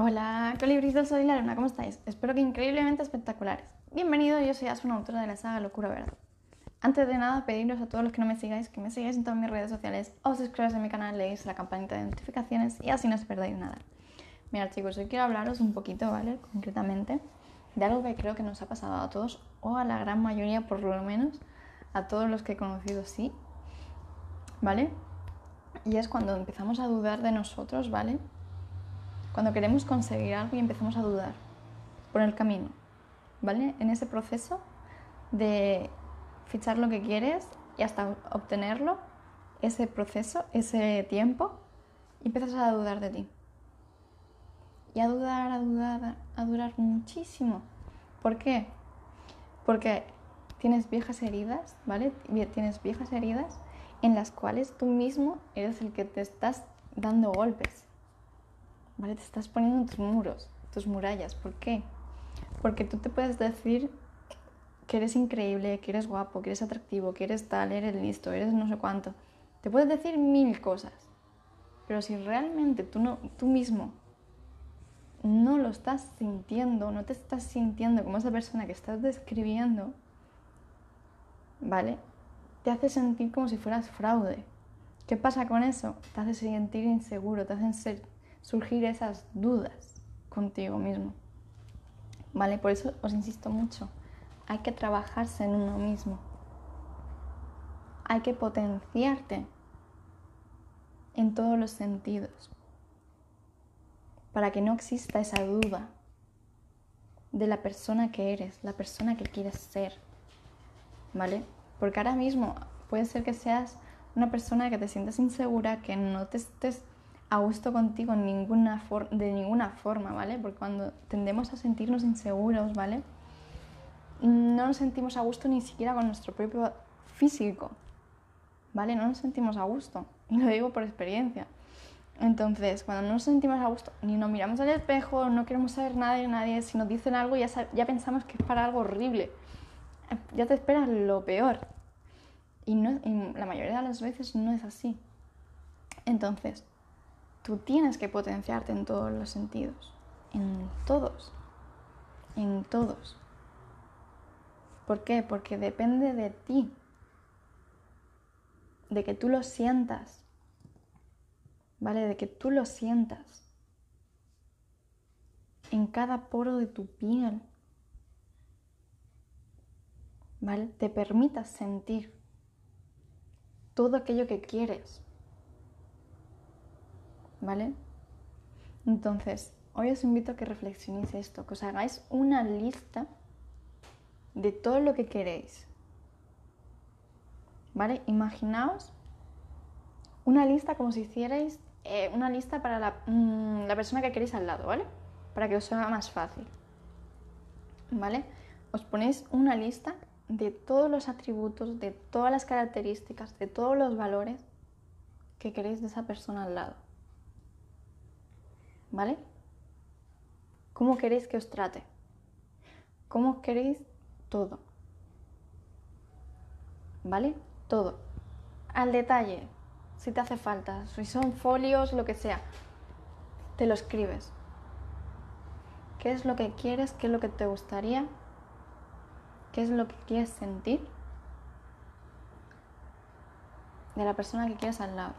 Hola, colibríes del Sol y la Luna, ¿cómo estáis? Espero que increíblemente espectaculares. Bienvenido, yo soy Asuna, autora de la saga Locura Verde. Antes de nada, pediros a todos los que no me sigáis que me sigáis en todas mis redes sociales, os suscribáis a mi canal, leéis la campanita de notificaciones y así no os perdáis nada. Mira chicos, hoy quiero hablaros un poquito, ¿vale? Concretamente, de algo que creo que nos ha pasado a todos, o a la gran mayoría por lo menos, a todos los que he conocido sí, ¿vale? Y es cuando empezamos a dudar de nosotros, ¿vale? Cuando queremos conseguir algo y empezamos a dudar por el camino, ¿vale? En ese proceso de fichar lo que quieres y hasta obtenerlo, ese proceso, ese tiempo, empiezas a dudar de ti. Y a dudar, a dudar, a durar muchísimo. ¿Por qué? Porque tienes viejas heridas, ¿vale? Tienes viejas heridas en las cuales tú mismo eres el que te estás dando golpes. ¿Vale? Te estás poniendo tus muros, tus murallas. ¿Por qué? Porque tú te puedes decir que eres increíble, que eres guapo, que eres atractivo, que eres tal, eres listo, eres no sé cuánto. Te puedes decir mil cosas. Pero si realmente tú, no, tú mismo no lo estás sintiendo, no te estás sintiendo como esa persona que estás describiendo, ¿vale? Te hace sentir como si fueras fraude. ¿Qué pasa con eso? Te hace sentir inseguro, te hacen ser surgir esas dudas contigo mismo. ¿Vale? Por eso os insisto mucho, hay que trabajarse en uno mismo. Hay que potenciarte en todos los sentidos para que no exista esa duda de la persona que eres, la persona que quieres ser. ¿Vale? Porque ahora mismo puede ser que seas una persona que te sientas insegura, que no te estés a gusto contigo ninguna de ninguna forma, ¿vale? Porque cuando tendemos a sentirnos inseguros, ¿vale? No nos sentimos a gusto ni siquiera con nuestro propio físico, ¿vale? No nos sentimos a gusto. Y lo digo por experiencia. Entonces, cuando no nos sentimos a gusto, ni nos miramos al espejo, no queremos saber nada de nadie, si nos dicen algo ya, ya pensamos que es para algo horrible. Ya te esperas lo peor. Y, no, y la mayoría de las veces no es así. Entonces, Tú tienes que potenciarte en todos los sentidos, en todos, en todos. ¿Por qué? Porque depende de ti, de que tú lo sientas, ¿vale? De que tú lo sientas en cada poro de tu piel, ¿vale? Te permitas sentir todo aquello que quieres. ¿Vale? Entonces, hoy os invito a que reflexionéis esto, que os hagáis una lista de todo lo que queréis. ¿Vale? Imaginaos una lista como si hicierais eh, una lista para la, mm, la persona que queréis al lado, ¿vale? Para que os sea más fácil. ¿Vale? Os ponéis una lista de todos los atributos, de todas las características, de todos los valores que queréis de esa persona al lado. ¿Vale? ¿Cómo queréis que os trate? ¿Cómo queréis todo? ¿Vale? Todo. Al detalle, si te hace falta, si son folios, lo que sea, te lo escribes. ¿Qué es lo que quieres? ¿Qué es lo que te gustaría? ¿Qué es lo que quieres sentir? De la persona que quieres al lado.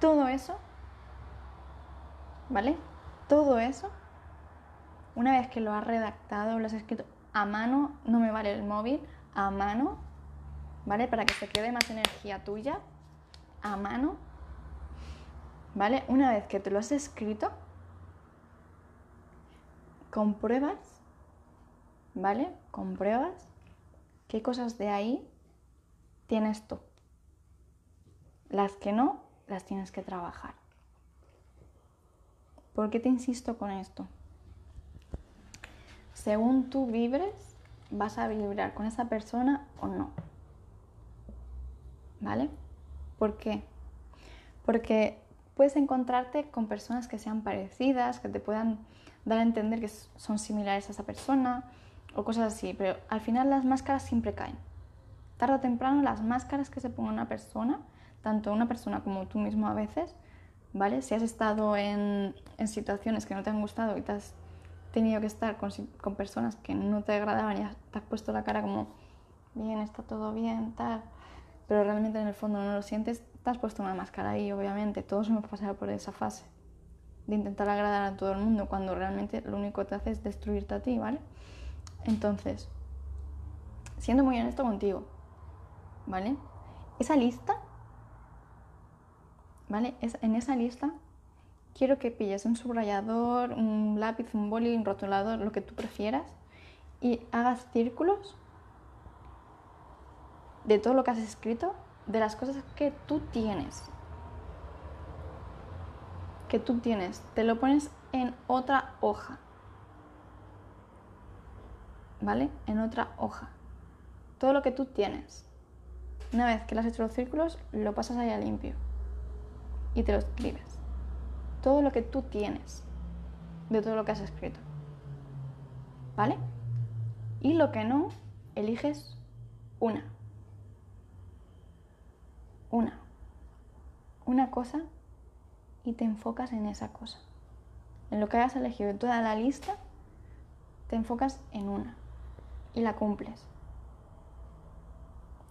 Todo eso ¿vale? Todo eso, una vez que lo has redactado, lo has escrito a mano, no me vale el móvil, a mano, ¿vale? Para que se quede más energía tuya, a mano, ¿vale? Una vez que te lo has escrito, compruebas, ¿vale? Compruebas qué cosas de ahí tienes tú. Las que no, las tienes que trabajar. ¿Por qué te insisto con esto? Según tú vibres, vas a vibrar con esa persona o no. ¿Vale? ¿Por qué? Porque puedes encontrarte con personas que sean parecidas, que te puedan dar a entender que son similares a esa persona o cosas así, pero al final las máscaras siempre caen. Tarde o temprano las máscaras que se ponga una persona, tanto una persona como tú mismo a veces, ¿vale? Si has estado en, en situaciones que no te han gustado y te has tenido que estar con, con personas que no te agradaban y te has puesto la cara como, bien, está todo bien, tal, pero realmente en el fondo no lo sientes, te has puesto una máscara y obviamente todos hemos pasado por esa fase de intentar agradar a todo el mundo cuando realmente lo único que te hace es destruirte a ti, ¿vale? Entonces, siendo muy honesto contigo, ¿vale? Esa lista, ¿vale? En esa lista quiero que pilles un subrayador, un lápiz, un boli, un rotulador, lo que tú prefieras, y hagas círculos de todo lo que has escrito, de las cosas que tú tienes. Que tú tienes. Te lo pones en otra hoja. ¿Vale? En otra hoja. Todo lo que tú tienes. Una vez que le has hecho los círculos, lo pasas ahí a limpio. Y te lo escribes. Todo lo que tú tienes. De todo lo que has escrito. ¿Vale? Y lo que no, eliges una una, una cosa y te enfocas en esa cosa. En lo que hayas elegido de toda la lista, te enfocas en una y la cumples.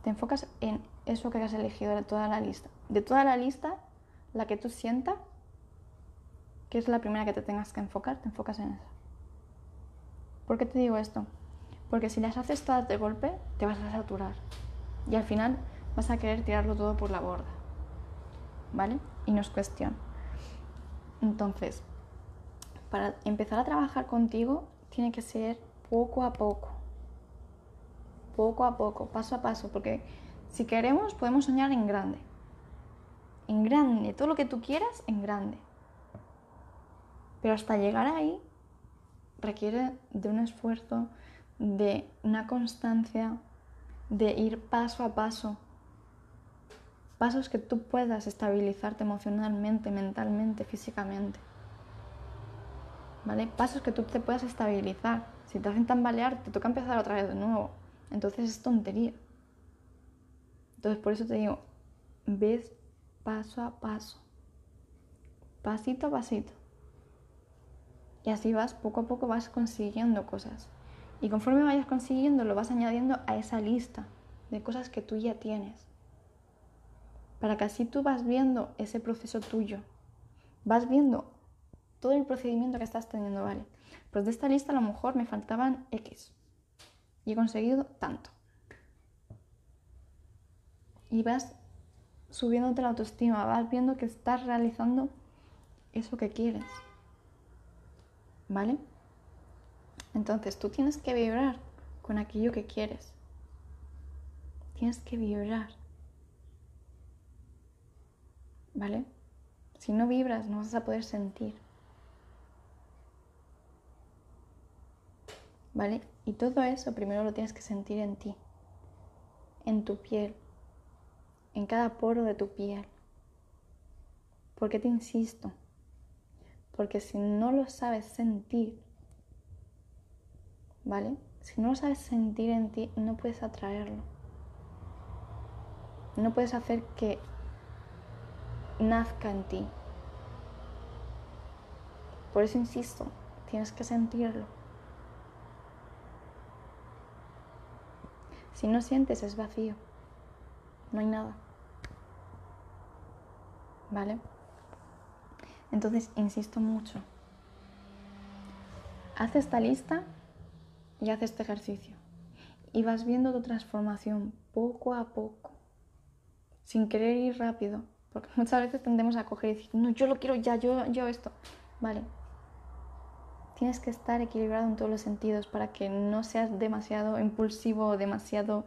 Te enfocas en eso que has elegido de toda la lista. De toda la lista, la que tú sientas, que es la primera que te tengas que enfocar, te enfocas en esa. ¿Por qué te digo esto? Porque si las haces todas de golpe, te vas a saturar. Y al final vas a querer tirarlo todo por la borda. ¿Vale? Y no es cuestión. Entonces, para empezar a trabajar contigo, tiene que ser poco a poco. Poco a poco, paso a paso, porque si queremos podemos soñar en grande. En grande, todo lo que tú quieras, en grande. Pero hasta llegar ahí requiere de un esfuerzo, de una constancia, de ir paso a paso, Pasos que tú puedas estabilizarte emocionalmente, mentalmente, físicamente. ¿Vale? Pasos que tú te puedas estabilizar. Si te hacen tambalear, te toca empezar otra vez de nuevo. Entonces es tontería. Entonces por eso te digo, ves paso a paso. Pasito a pasito. Y así vas, poco a poco vas consiguiendo cosas. Y conforme vayas consiguiendo, lo vas añadiendo a esa lista de cosas que tú ya tienes para que así tú vas viendo ese proceso tuyo, vas viendo todo el procedimiento que estás teniendo, ¿vale? Pues de esta lista a lo mejor me faltaban X y he conseguido tanto. Y vas subiéndote la autoestima, vas viendo que estás realizando eso que quieres, ¿vale? Entonces tú tienes que vibrar con aquello que quieres. Tienes que vibrar. ¿vale? Si no vibras, no vas a poder sentir. ¿Vale? Y todo eso primero lo tienes que sentir en ti, en tu piel, en cada poro de tu piel. ¿Por qué te insisto? Porque si no lo sabes sentir, ¿vale? Si no lo sabes sentir en ti, no puedes atraerlo. No puedes hacer que nazca en ti. Por eso insisto, tienes que sentirlo. Si no sientes es vacío, no hay nada. ¿Vale? Entonces, insisto mucho. Haz esta lista y haz este ejercicio. Y vas viendo tu transformación poco a poco, sin querer ir rápido, porque muchas veces tendemos a coger y decir, no, yo lo quiero ya, yo, yo esto. Vale. Tienes que estar equilibrado en todos los sentidos para que no seas demasiado impulsivo o demasiado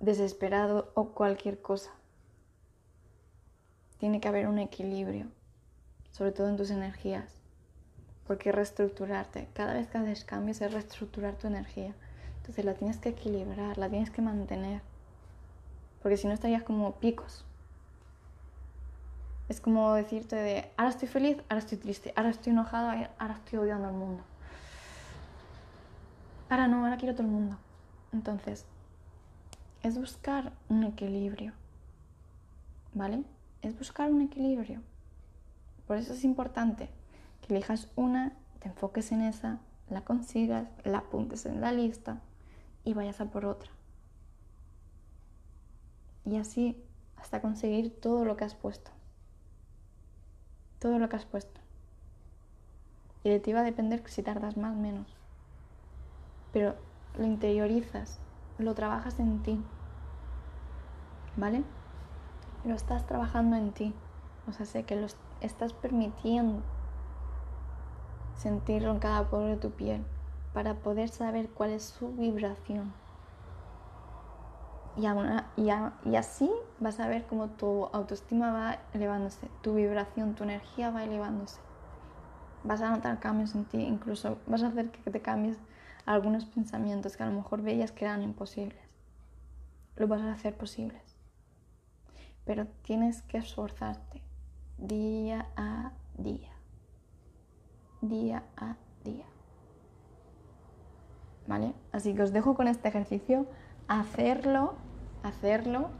desesperado o cualquier cosa. Tiene que haber un equilibrio, sobre todo en tus energías. Porque reestructurarte, cada vez que haces cambios es reestructurar tu energía. Entonces la tienes que equilibrar, la tienes que mantener. Porque si no estarías como picos. Es como decirte de, ahora estoy feliz, ahora estoy triste, ahora estoy enojado, ahora estoy odiando al mundo. Ahora no, ahora quiero todo el mundo. Entonces, es buscar un equilibrio. ¿Vale? Es buscar un equilibrio. Por eso es importante que elijas una, te enfoques en esa, la consigas, la apuntes en la lista y vayas a por otra. Y así hasta conseguir todo lo que has puesto. Todo lo que has puesto. Y de ti va a depender si tardas más o menos. Pero lo interiorizas, lo trabajas en ti. ¿Vale? Lo estás trabajando en ti. O sea, sé que lo estás permitiendo sentirlo en cada poro de tu piel para poder saber cuál es su vibración. Y, y, así vas a ver cómo tu autoestima va elevándose, tu vibración, tu energía va elevándose. Vas a notar cambios en ti, incluso vas a hacer que te cambies algunos pensamientos que a lo mejor veías que eran imposibles. Lo vas a hacer posibles. Pero tienes que esforzarte día a día. Día a día. ¿Vale? Así que os dejo con este ejercicio, hacerlo, hacerlo.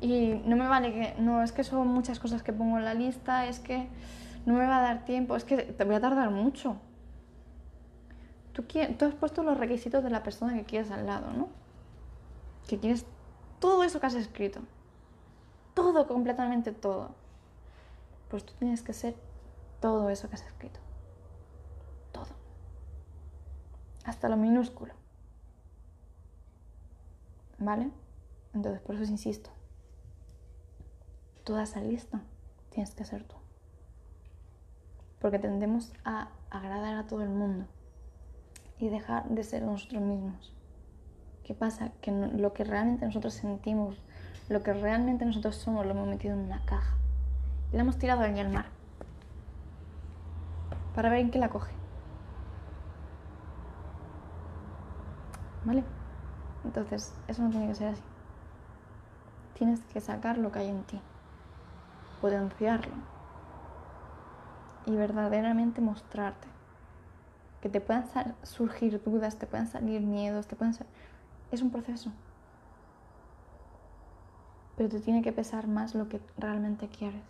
Y no me vale que, no, es que son muchas cosas que pongo en la lista, es que no me va a dar tiempo, es que te voy a tardar mucho. Tú, tú has puesto los requisitos de la persona que quieres al lado, ¿no? Que quieres todo eso que has escrito. Todo, completamente todo. Pues tú tienes que ser todo eso que has escrito. Todo. Hasta lo minúsculo. ¿Vale? Entonces, por eso insisto. Toda esa lista tienes que ser tú. Porque tendemos a agradar a todo el mundo y dejar de ser nosotros mismos. ¿Qué pasa? Que lo que realmente nosotros sentimos, lo que realmente nosotros somos, lo hemos metido en una caja y la hemos tirado en el mar para ver en qué la coge. ¿Vale? Entonces, eso no tiene que ser así. Tienes que sacar lo que hay en ti, potenciarlo y verdaderamente mostrarte. Que te puedan surgir dudas, te puedan salir miedos, te puedan Es un proceso. Pero te tiene que pesar más lo que realmente quieres.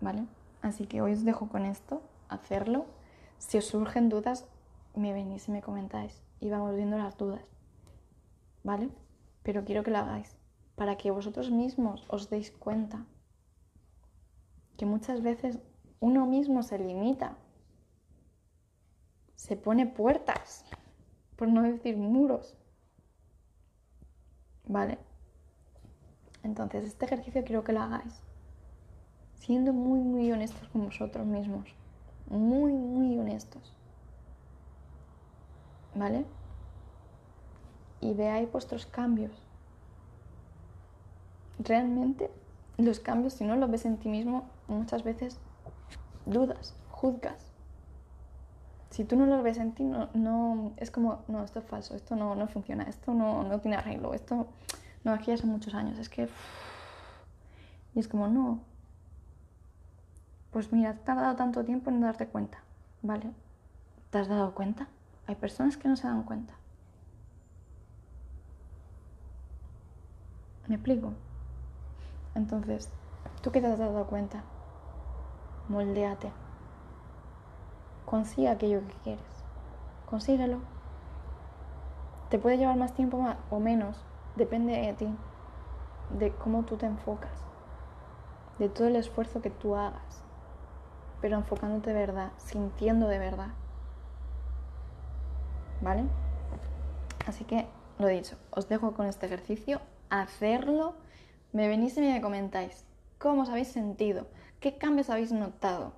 ¿Vale? Así que hoy os dejo con esto, hacerlo. Si os surgen dudas, me venís y me comentáis y vamos viendo las dudas. ¿Vale? Pero quiero que lo hagáis para que vosotros mismos os deis cuenta que muchas veces uno mismo se limita, se pone puertas, por no decir muros. ¿Vale? Entonces, este ejercicio quiero que lo hagáis siendo muy, muy honestos con vosotros mismos. Muy, muy honestos. ¿Vale? Y veáis vuestros cambios. Realmente los cambios, si no los ves en ti mismo, muchas veces dudas, juzgas. Si tú no los ves en ti, no, es como, no, esto es falso, esto no, no funciona, esto no, no tiene arreglo, esto, no, aquí ya son muchos años, es que... Y es como, no, pues mira, te ha dado tanto tiempo en darte cuenta, ¿vale? ¿Te has dado cuenta? Hay personas que no se dan cuenta. ¿Me explico? Entonces, ¿tú qué te has dado cuenta? Moldéate. Consigue aquello que quieres. Consíguelo. Te puede llevar más tiempo o menos, depende de ti, de cómo tú te enfocas, de todo el esfuerzo que tú hagas pero enfocándote de verdad, sintiendo de verdad. ¿Vale? Así que, lo dicho, os dejo con este ejercicio, hacerlo, me venís y me comentáis cómo os habéis sentido, qué cambios habéis notado,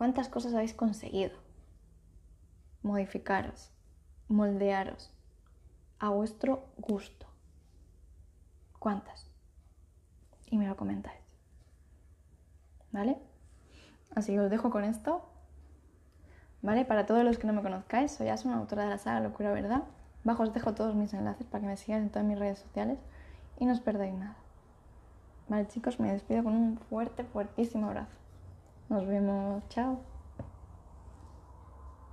cuántas cosas habéis conseguido. Modificaros, moldearos a vuestro gusto. ¿Cuántas? Y me lo comentáis. ¿Vale? Así que os dejo con esto. ¿Vale? Para todos los que no me conozcáis, soy Asuna, autora de la saga Locura Verdad. Bajo os dejo todos mis enlaces para que me sigáis en todas mis redes sociales y no os perdáis nada. Vale chicos, me despido con un fuerte, fuertísimo abrazo. Nos vemos. Chao.